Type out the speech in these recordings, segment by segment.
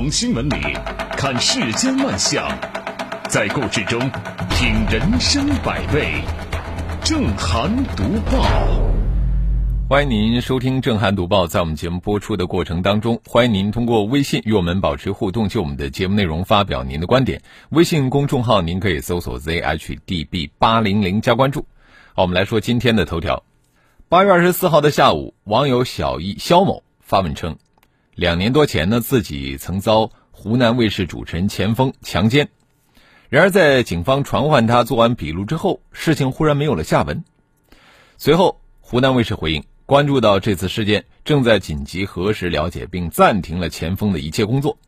从新闻里看世间万象，在故事中品人生百味。正涵读报，欢迎您收听正涵读报。在我们节目播出的过程当中，欢迎您通过微信与我们保持互动，就我们的节目内容发表您的观点。微信公众号您可以搜索 zhdb 八零零加关注。好，我们来说今天的头条。八月二十四号的下午，网友小易肖某发文称，两年多前呢，自己曾遭湖南卫视主持人钱枫强奸。然而，在警方传唤他做完笔录之后，事情忽然没有了下文。随后，湖南卫视回应，关注到这次事件，正在紧急核实了解，并暂停了钱枫的一切工作。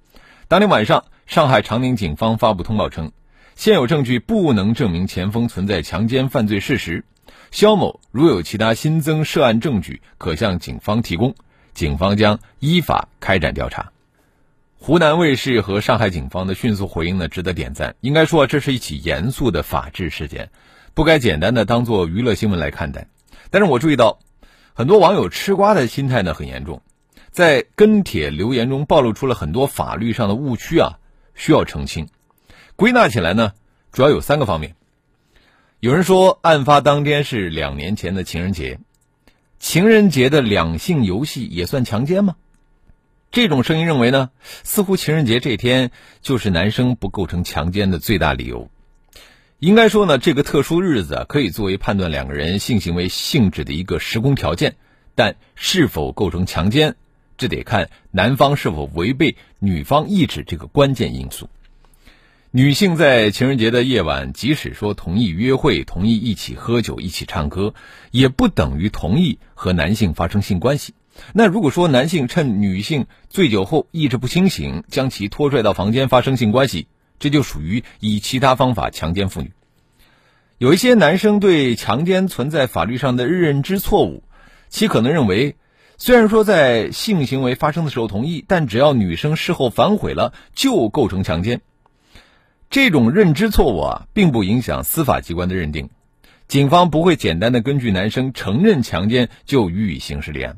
当天晚上，上海长宁警方发布通报称，现有证据不能证明钱枫存在强奸犯罪事实。肖某如有其他新增涉案证据，可向警方提供，警方将依法开展调查。湖南卫视和上海警方的迅速回应呢，值得点赞。应该说，这是一起严肃的法治事件，不该简单的当做娱乐新闻来看待。但是我注意到，很多网友吃瓜的心态呢很严重，在跟帖留言中暴露出了很多法律上的误区啊，需要澄清。归纳起来呢，主要有三个方面。有人说，案发当天是两年前的情人节，情人节的两性游戏也算强奸吗？这种声音认为呢，似乎情人节这天就是男生不构成强奸的最大理由。应该说呢，这个特殊日子可以作为判断两个人性行为性质的一个时空条件，但是否构成强奸，这得看男方是否违背女方意志这个关键因素。女性在情人节的夜晚，即使说同意约会、同意一起喝酒、一起唱歌，也不等于同意和男性发生性关系。那如果说男性趁女性醉酒后意识不清醒，将其拖拽到房间发生性关系，这就属于以其他方法强奸妇女。有一些男生对强奸存在法律上的认知错误，其可能认为，虽然说在性行为发生的时候同意，但只要女生事后反悔了，就构成强奸。这种认知错误啊，并不影响司法机关的认定，警方不会简单的根据男生承认强奸就予以刑事立案。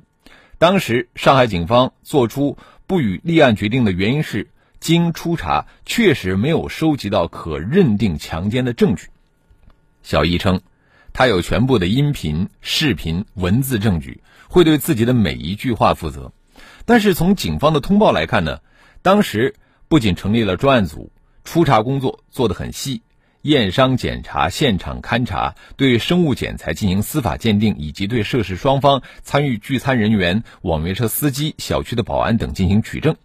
当时，上海警方作出不予立案决定的原因是，经初查，确实没有收集到可认定强奸的证据。小易称，他有全部的音频、视频、文字证据，会对自己的每一句话负责。但是从警方的通报来看呢，当时不仅成立了专案组，初查工作做得很细。验伤检查、现场勘查、对生物检材进行司法鉴定，以及对涉事双方、参与聚餐人员、网约车司机、小区的保安等进行取证，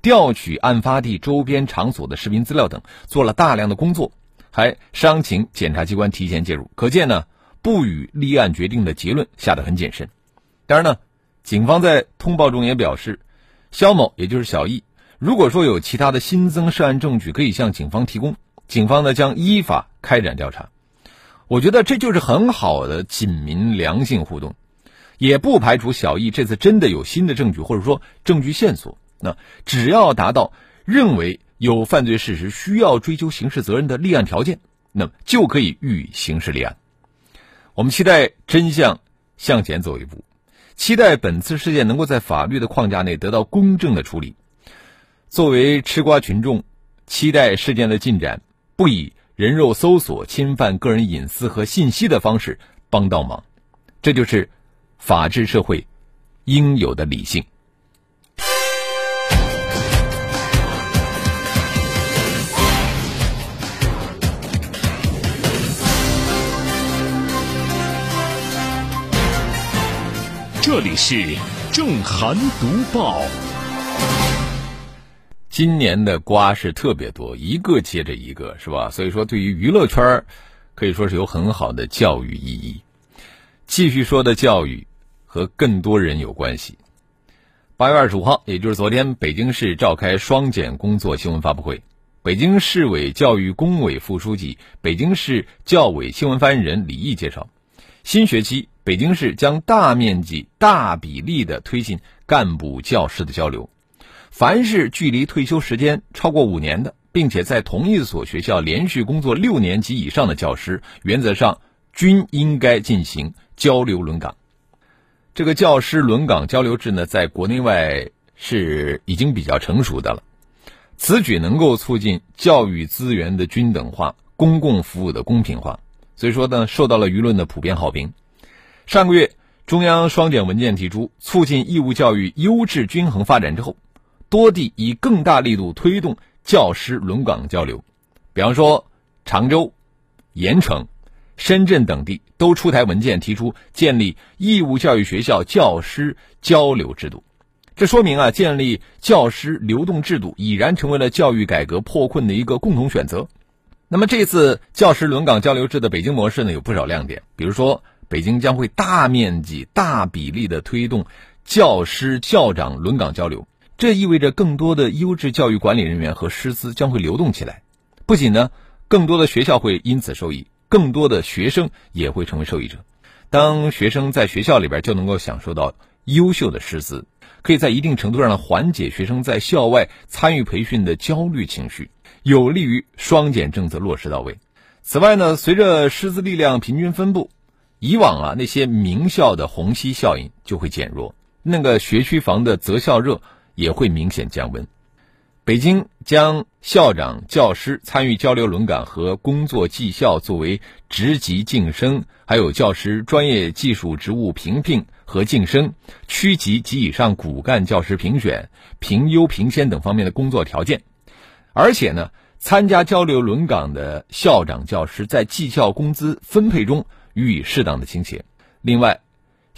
调取案发地周边场所的视频资料等，做了大量的工作，还商请检察机关提前介入。可见呢，不予立案决定的结论下得很谨慎。当然呢，警方在通报中也表示，肖某也就是小易，如果说有其他的新增涉案证据，可以向警方提供。警方呢将依法开展调查，我觉得这就是很好的警民良性互动，也不排除小易这次真的有新的证据或者说证据线索。那只要达到认为有犯罪事实需要追究刑事责任的立案条件，那么就可以予以刑事立案。我们期待真相向前走一步，期待本次事件能够在法律的框架内得到公正的处理。作为吃瓜群众，期待事件的进展。不以人肉搜索侵犯个人隐私和信息的方式帮倒忙，这就是法治社会应有的理性。这里是正涵读报。今年的瓜是特别多，一个接着一个，是吧？所以说，对于娱乐圈可以说是有很好的教育意义。继续说的教育和更多人有关系。八月二十五号，也就是昨天，北京市召开双减工作新闻发布会。北京市委教育工委副书记、北京市教委新闻发言人李毅介绍，新学期北京市将大面积、大比例的推进干部教师的交流。凡是距离退休时间超过五年的，并且在同一所学校连续工作六年及以上的教师，原则上均应该进行交流轮岗。这个教师轮岗交流制呢，在国内外是已经比较成熟的了。此举能够促进教育资源的均等化、公共服务的公平化，所以说呢，受到了舆论的普遍好评。上个月，中央双减文件提出，促进义务教育优质均衡发展之后，多地以更大力度推动教师轮岗交流，比方说常州、盐城、深圳等地都出台文件，提出建立义务教育学校教师交流制度。这说明啊，建立教师流动制度已然成为了教育改革破困的一个共同选择。那么，这次教师轮岗交流制的北京模式呢，有不少亮点。比如说，北京将会大面积、大比例的推动教师、校长轮岗交流，这意味着更多的优质教育管理人员和师资将会流动起来。不仅呢，更多的学校会因此受益，更多的学生也会成为受益者。当学生在学校里边就能够享受到优秀的师资。可以在一定程度上缓解学生在校外参与培训的焦虑情绪，有利于双减政策落实到位。此外呢，随着师资力量平均分布，以往啊那些名校的虹吸效应就会减弱，那个学区房的择校热也会明显降温。北京将校长、教师参与交流轮岗和工作绩效作为职级晋升，还有教师专业技术职务评聘。和晋升、区级及以上骨干教师评选、评优评先等方面的工作条件，而且呢，参加交流轮岗的校长、教师在绩效工资分配中予以适当的倾斜。另外，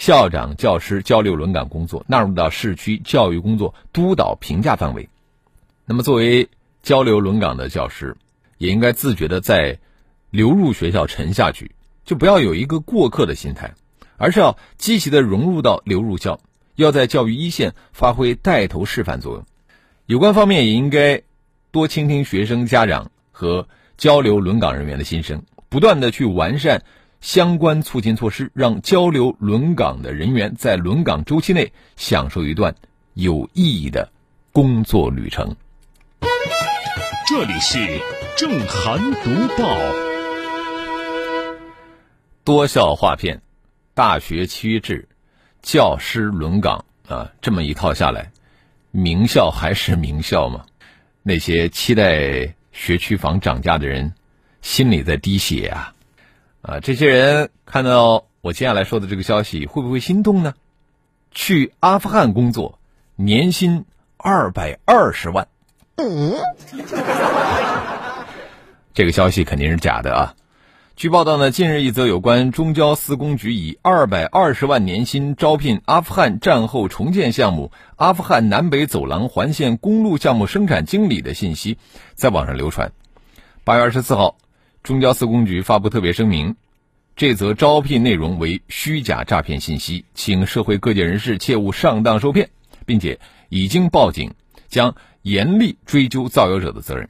校长、教师交流轮岗工作纳入到市区教育工作督导评价范围。那么，作为交流轮岗的教师，也应该自觉的在流入学校沉下去，就不要有一个过客的心态。而是要积极的融入到流入校，要在教育一线发挥带头示范作用。有关方面也应该多倾听学生、家长和交流轮岗人员的心声，不断的去完善相关促进措施，让交流轮岗的人员在轮岗周期内享受一段有意义的工作旅程。这里是正涵读报，多校划片。大学契约制、教师轮岗啊，这么一套下来，名校还是名校吗？那些期待学区房涨价的人，心里在滴血啊！啊，这些人看到我接下来说的这个消息，会不会心动呢？去阿富汗工作，年薪二百二十万。嗯，这个消息肯定是假的啊！据报道呢，近日一则有关中交司公局以二百二十万年薪招聘阿富汗战后重建项目阿富汗南北走廊环线公路项目生产经理的信息在网上流传。八月二十四号，中交四公局发布特别声明，这则招聘内容为虚假诈骗信息，请社会各界人士切勿上当受骗，并且已经报警，将严厉追究造谣者的责任。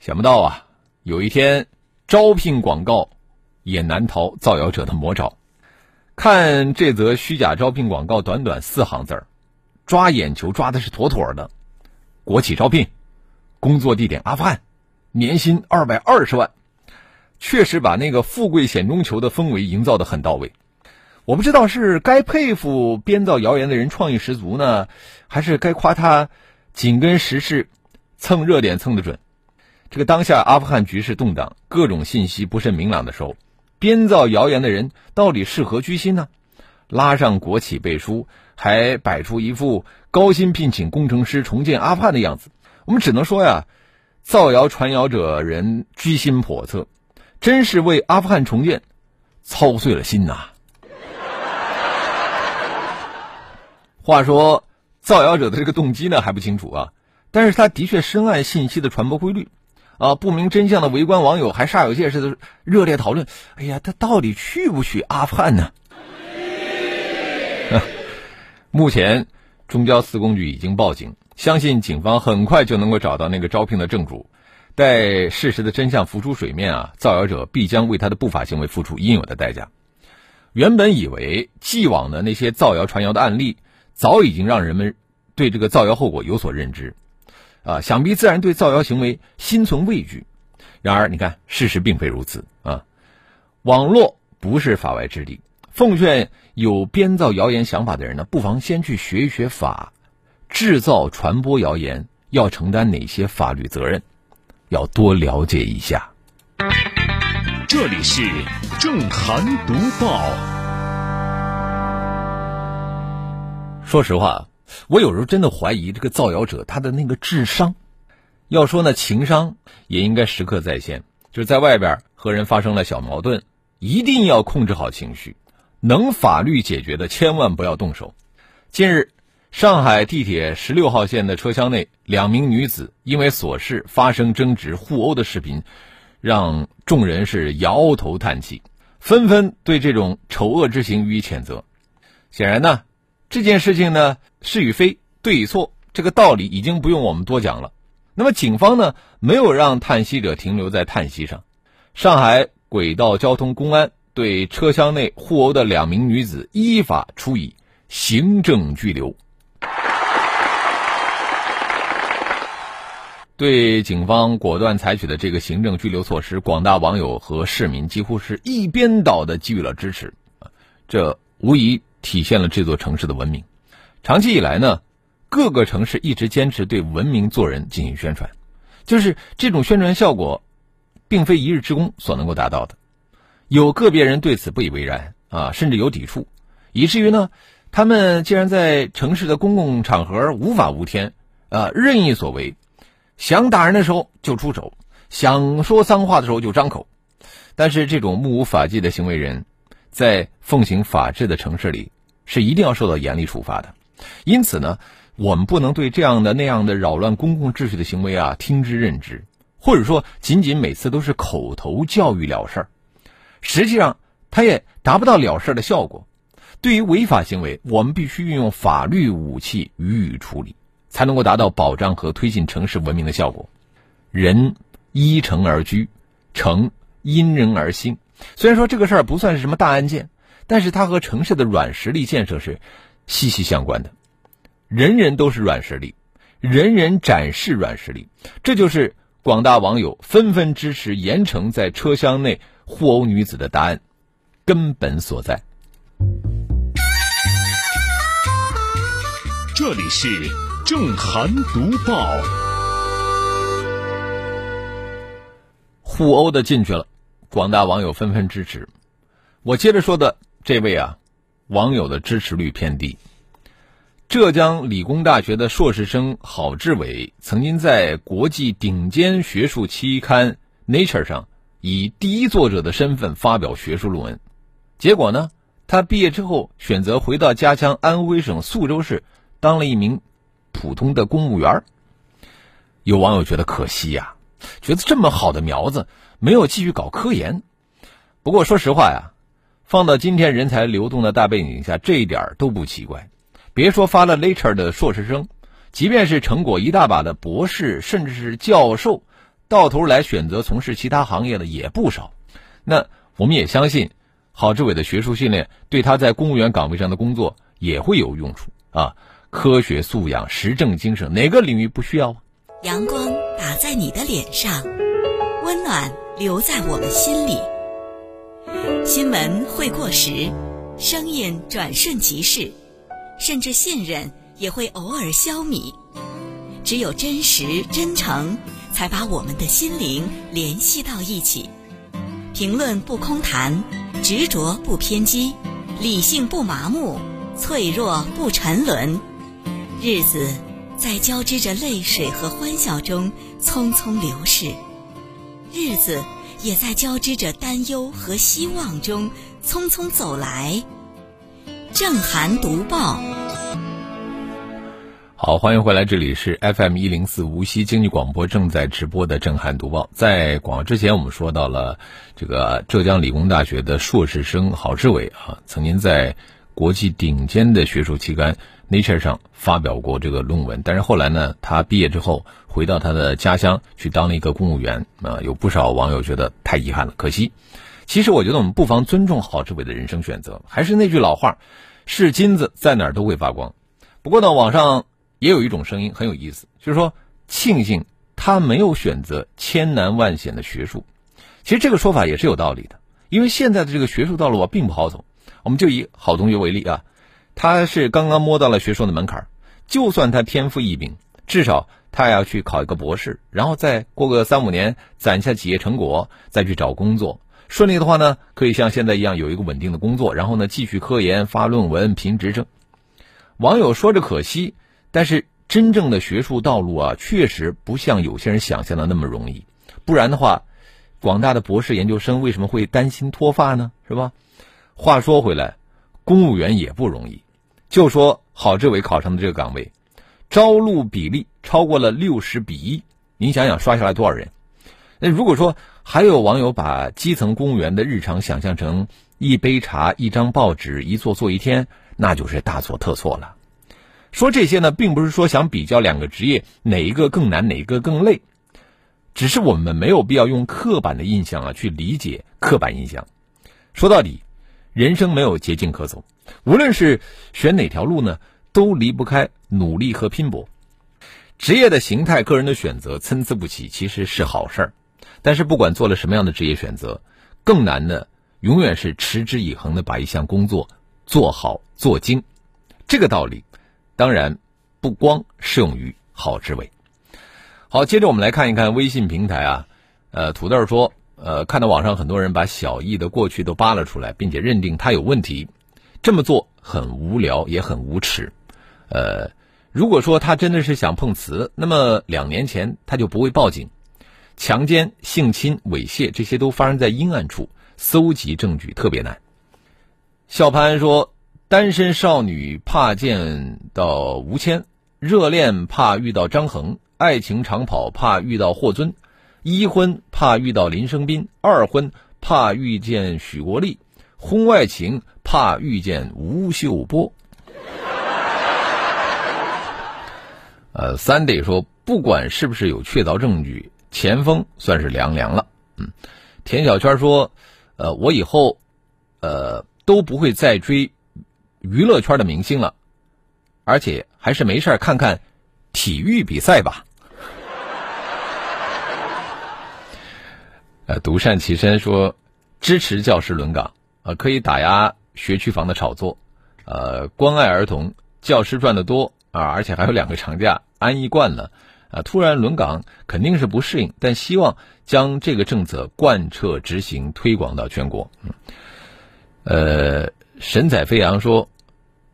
想不到啊，有一天。招聘广告也难逃造谣者的魔爪。看这则虚假招聘广告，短短四行字儿，抓眼球抓的是妥妥的。国企招聘，工作地点阿富汗，年薪二百二十万，确实把那个富贵险中求的氛围营造的很到位。我不知道是该佩服编造谣言的人创意十足呢，还是该夸他紧跟时事，蹭热点蹭的准。这个当下阿富汗局势动荡，各种信息不甚明朗的时候，编造谣言的人到底是何居心呢？拉上国企背书，还摆出一副高薪聘请工程师重建阿富汗的样子，我们只能说呀，造谣传谣者人居心叵测，真是为阿富汗重建操碎了心呐。话说，造谣者的这个动机呢还不清楚啊，但是他的确深谙信息的传播规律。啊，不明真相的围观网友还煞有介事的热烈讨论。哎呀，他到底去不去阿富汗呢？目前，中交四公局已经报警，相信警方很快就能够找到那个招聘的正主。待事实的真相浮出水面啊，造谣者必将为他的不法行为付出应有的代价。原本以为既往的那些造谣传谣的案例，早已经让人们对这个造谣后果有所认知。啊，想必自然对造谣行为心存畏惧。然而，你看，事实并非如此啊！网络不是法外之地。奉劝有编造谣言想法的人呢，不妨先去学一学法。制造、传播谣言要承担哪些法律责任，要多了解一下。这里是正涵读报。说实话，我有时候真的怀疑这个造谣者他的那个智商。要说呢，情商也应该时刻在线。就是在外边和人发生了小矛盾，一定要控制好情绪，能法律解决的千万不要动手。近日，上海地铁十六号线的车厢内，两名女子因为琐事发生争执、互殴的视频，让众人是摇头叹气，纷纷对这种丑恶之行予以谴责。显然呢，这件事情呢是与非、对与错，这个道理已经不用我们多讲了。那么，警方呢没有让叹息者停留在叹息上。上海轨道交通公安对车厢内互殴的两名女子依法处以行政拘留。对警方果断采取的这个行政拘留措施，广大网友和市民几乎是一边倒的给予了支持。这无疑体现了这座城市的文明。长期以来呢。各个城市一直坚持对文明做人进行宣传，就是这种宣传效果，并非一日之功所能够达到的。有个别人对此不以为然啊，甚至有抵触，以至于呢，他们竟然在城市的公共场合无法无天啊，任意所为，想打人的时候就出手，想说脏话的时候就张口。但是这种目无法纪的行为人，在奉行法治的城市里是一定要受到严厉处罚的。因此呢。我们不能对这样的那样的扰乱公共秩序的行为啊听之任之，或者说仅仅每次都是口头教育了事儿，实际上他也达不到了事儿的效果。对于违法行为，我们必须运用法律武器予以处理，才能够达到保障和推进城市文明的效果。人依城而居，城因人而兴。虽然说这个事儿不算是什么大案件，但是它和城市的软实力建设是息息相关的。人人都是软实力，人人展示软实力，这就是广大网友纷纷支持盐城在车厢内互殴女子的答案根本所在。这里是正涵读报，互殴的进去了，广大网友纷纷支持。我接着说的这位啊，网友的支持率偏低。浙江理工大学的硕士生郝志伟曾经在国际顶尖学术期刊《Nature》上以第一作者的身份发表学术论文，结果呢，他毕业之后选择回到家乡安徽省宿州市当了一名普通的公务员。有网友觉得可惜呀，觉得这么好的苗子没有继续搞科研。不过说实话呀，放到今天人才流动的大背景下，这一点都不奇怪。别说发了 Nature 的硕士生，即便是成果一大把的博士，甚至是教授，到头来选择从事其他行业的也不少。那我们也相信，郝志伟的学术训练对他在公务员岗位上的工作也会有用处啊！科学素养、实证精神，哪个领域不需要？阳光打在你的脸上，温暖留在我们心里。新闻会过时，声音转瞬即逝。甚至信任也会偶尔消弭，只有真实真诚，才把我们的心灵联系到一起。评论不空谈，执着不偏激，理性不麻木，脆弱不沉沦。日子在交织着泪水和欢笑中匆匆流逝，日子也在交织着担忧和希望中匆匆走来。正涵读报，好，欢迎回来，这里是 FM 一零四无锡经济广播正在直播的正涵读报。在广之前，我们说到了这个浙江理工大学的硕士生郝志伟啊，曾经在国际顶尖的学术期刊 Nature 上发表过这个论文，但是后来呢，他毕业之后回到他的家乡去当了一个公务员啊，有不少网友觉得太遗憾了，可惜。其实我觉得我们不妨尊重郝志伟的人生选择。还是那句老话，是金子在哪儿都会发光。不过呢，网上也有一种声音很有意思，就是说庆幸他没有选择千难万险的学术。其实这个说法也是有道理的，因为现在的这个学术道路啊并不好走。我们就以郝同学为例啊，他是刚刚摸到了学术的门槛，就算他天赋异禀，至少他也要去考一个博士，然后再过个三五年攒下企业成果，再去找工作。顺利的话呢，可以像现在一样有一个稳定的工作，然后呢继续科研、发论文、评职称。网友说着可惜，但是真正的学术道路啊，确实不像有些人想象的那么容易。不然的话，广大的博士研究生为什么会担心脱发呢？是吧？话说回来，公务员也不容易。就说郝志伟考上的这个岗位，招录比例超过了六十比一，您想想刷下来多少人？那如果说还有网友把基层公务员的日常想象成一杯茶、一张报纸、一坐坐一天，那就是大错特错了。说这些呢，并不是说想比较两个职业哪一个更难，哪一个更累，只是我们没有必要用刻板的印象啊去理解刻板印象。说到底，人生没有捷径可走，无论是选哪条路呢，都离不开努力和拼搏。职业的形态、个人的选择参差不齐，其实是好事儿。但是不管做了什么样的职业选择，更难的永远是持之以恒的把一项工作做好做精。这个道理，当然不光适用于好职位。好，接着我们来看一看微信平台啊，呃，土豆说，呃，看到网上很多人把小易的过去都扒了出来，并且认定他有问题，这么做很无聊也很无耻。呃，如果说他真的是想碰瓷，那么两年前他就不会报警。强奸、性侵、猥亵，这些都发生在阴暗处，搜集证据特别难。笑潘说：“单身少女怕见到吴谦，热恋怕遇到张恒，爱情长跑怕遇到霍尊，一婚怕遇到林生斌，二婚怕遇见许国立，婚外情怕遇见吴秀波。”呃，三得说，不管是不是有确凿证据。前锋算是凉凉了，嗯，田小圈说，呃，我以后，呃，都不会再追娱乐圈的明星了，而且还是没事看看体育比赛吧。呃，独善其身说支持教师轮岗，呃，可以打压学区房的炒作，呃，关爱儿童，教师赚的多啊，而且还有两个长假，安逸惯了。啊，突然轮岗肯定是不适应，但希望将这个政策贯彻执行，推广到全国。嗯，呃，神采飞扬说，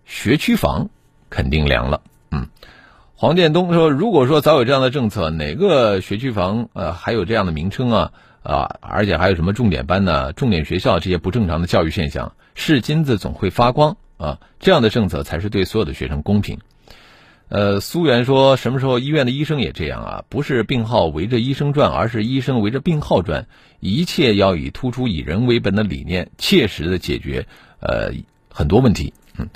学区房肯定凉了。嗯，黄建东说，如果说早有这样的政策，哪个学区房呃还有这样的名称啊啊，而且还有什么重点班呢、重点学校这些不正常的教育现象，是金子总会发光啊，这样的政策才是对所有的学生公平。呃，苏源说，什么时候医院的医生也这样啊？不是病号围着医生转，而是医生围着病号转。一切要以突出以人为本的理念，切实的解决呃很多问题。嗯，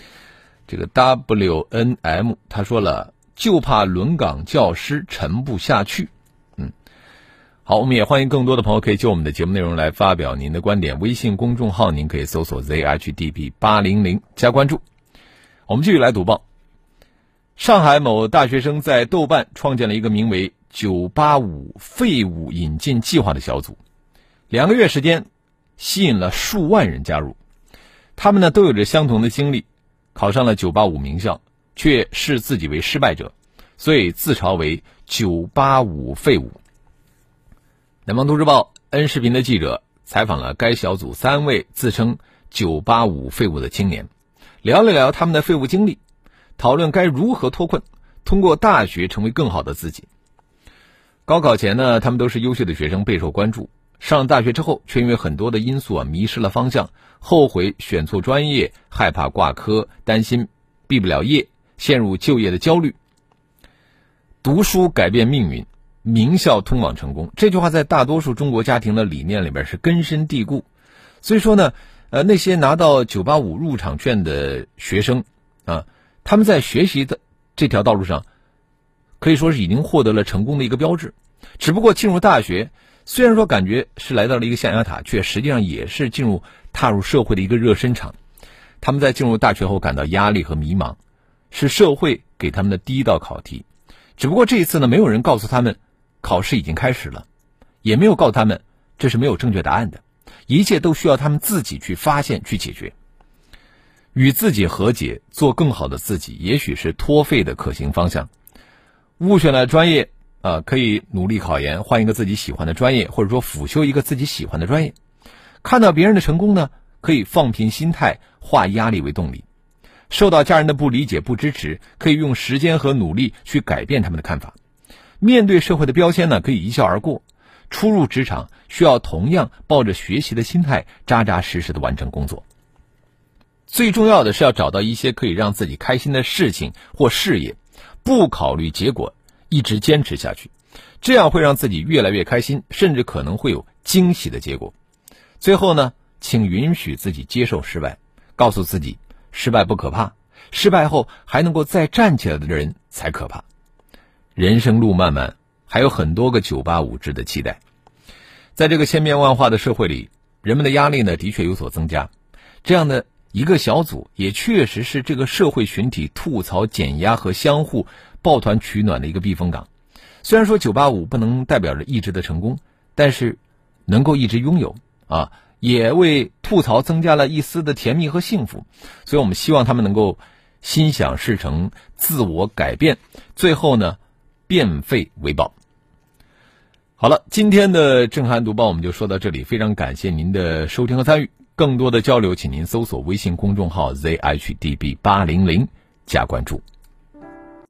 这个 W N M 他说了，就怕轮岗教师沉不下去。好，我们也欢迎更多的朋友可以就我们的节目内容来发表您的观点。微信公众号您可以搜索 Z H D B 八零零加关注。我们继续来读报。上海某大学生在豆瓣创建了一个名为“九八五废物引进计划”的小组，两个月时间，吸引了数万人加入。他们呢都有着相同的经历，考上了九八五名校，却视自己为失败者，所以自嘲为“九八五废物”。南方都市报 N 视频的记者采访了该小组三位自称“九八五废物”的青年，聊了聊他们的废物经历。讨论该如何脱困，通过大学成为更好的自己。高考前呢，他们都是优秀的学生，备受关注。上大学之后，却因为很多的因素啊，迷失了方向，后悔选错专业，害怕挂科，担心毕不了业，陷入就业的焦虑。读书改变命运，名校通往成功，这句话在大多数中国家庭的理念里边是根深蒂固。所以说呢，呃，那些拿到九八五入场券的学生啊。他们在学习的这条道路上，可以说是已经获得了成功的一个标志。只不过进入大学，虽然说感觉是来到了一个象牙塔，却实际上也是进入踏入社会的一个热身场。他们在进入大学后感到压力和迷茫，是社会给他们的第一道考题。只不过这一次呢，没有人告诉他们考试已经开始了，也没有告诉他们这是没有正确答案的，一切都需要他们自己去发现、去解决。与自己和解，做更好的自己，也许是脱费的可行方向。误选了专业啊，可以努力考研，换一个自己喜欢的专业，或者说辅修一个自己喜欢的专业。看到别人的成功呢，可以放平心态，化压力为动力。受到家人的不理解、不支持，可以用时间和努力去改变他们的看法。面对社会的标签呢，可以一笑而过。初入职场，需要同样抱着学习的心态，扎扎实实的完成工作。最重要的是要找到一些可以让自己开心的事情或事业，不考虑结果，一直坚持下去，这样会让自己越来越开心，甚至可能会有惊喜的结果。最后呢，请允许自己接受失败，告诉自己。失败不可怕，失败后还能够再站起来的人才可怕。人生路漫漫，还有很多个九八五值得期待。在这个千变万化的社会里，人们的压力呢的确有所增加。这样的一个小组，也确实是这个社会群体吐槽、减压和相互抱团取暖的一个避风港。虽然说九八五不能代表着一直的成功，但是能够一直拥有啊。也为吐槽增加了一丝的甜蜜和幸福，所以我们希望他们能够心想事成、自我改变，最后呢，变废为宝。好了，今天的震撼读报我们就说到这里，非常感谢您的收听和参与。更多的交流，请您搜索微信公众号 zhdb 八零零加关注。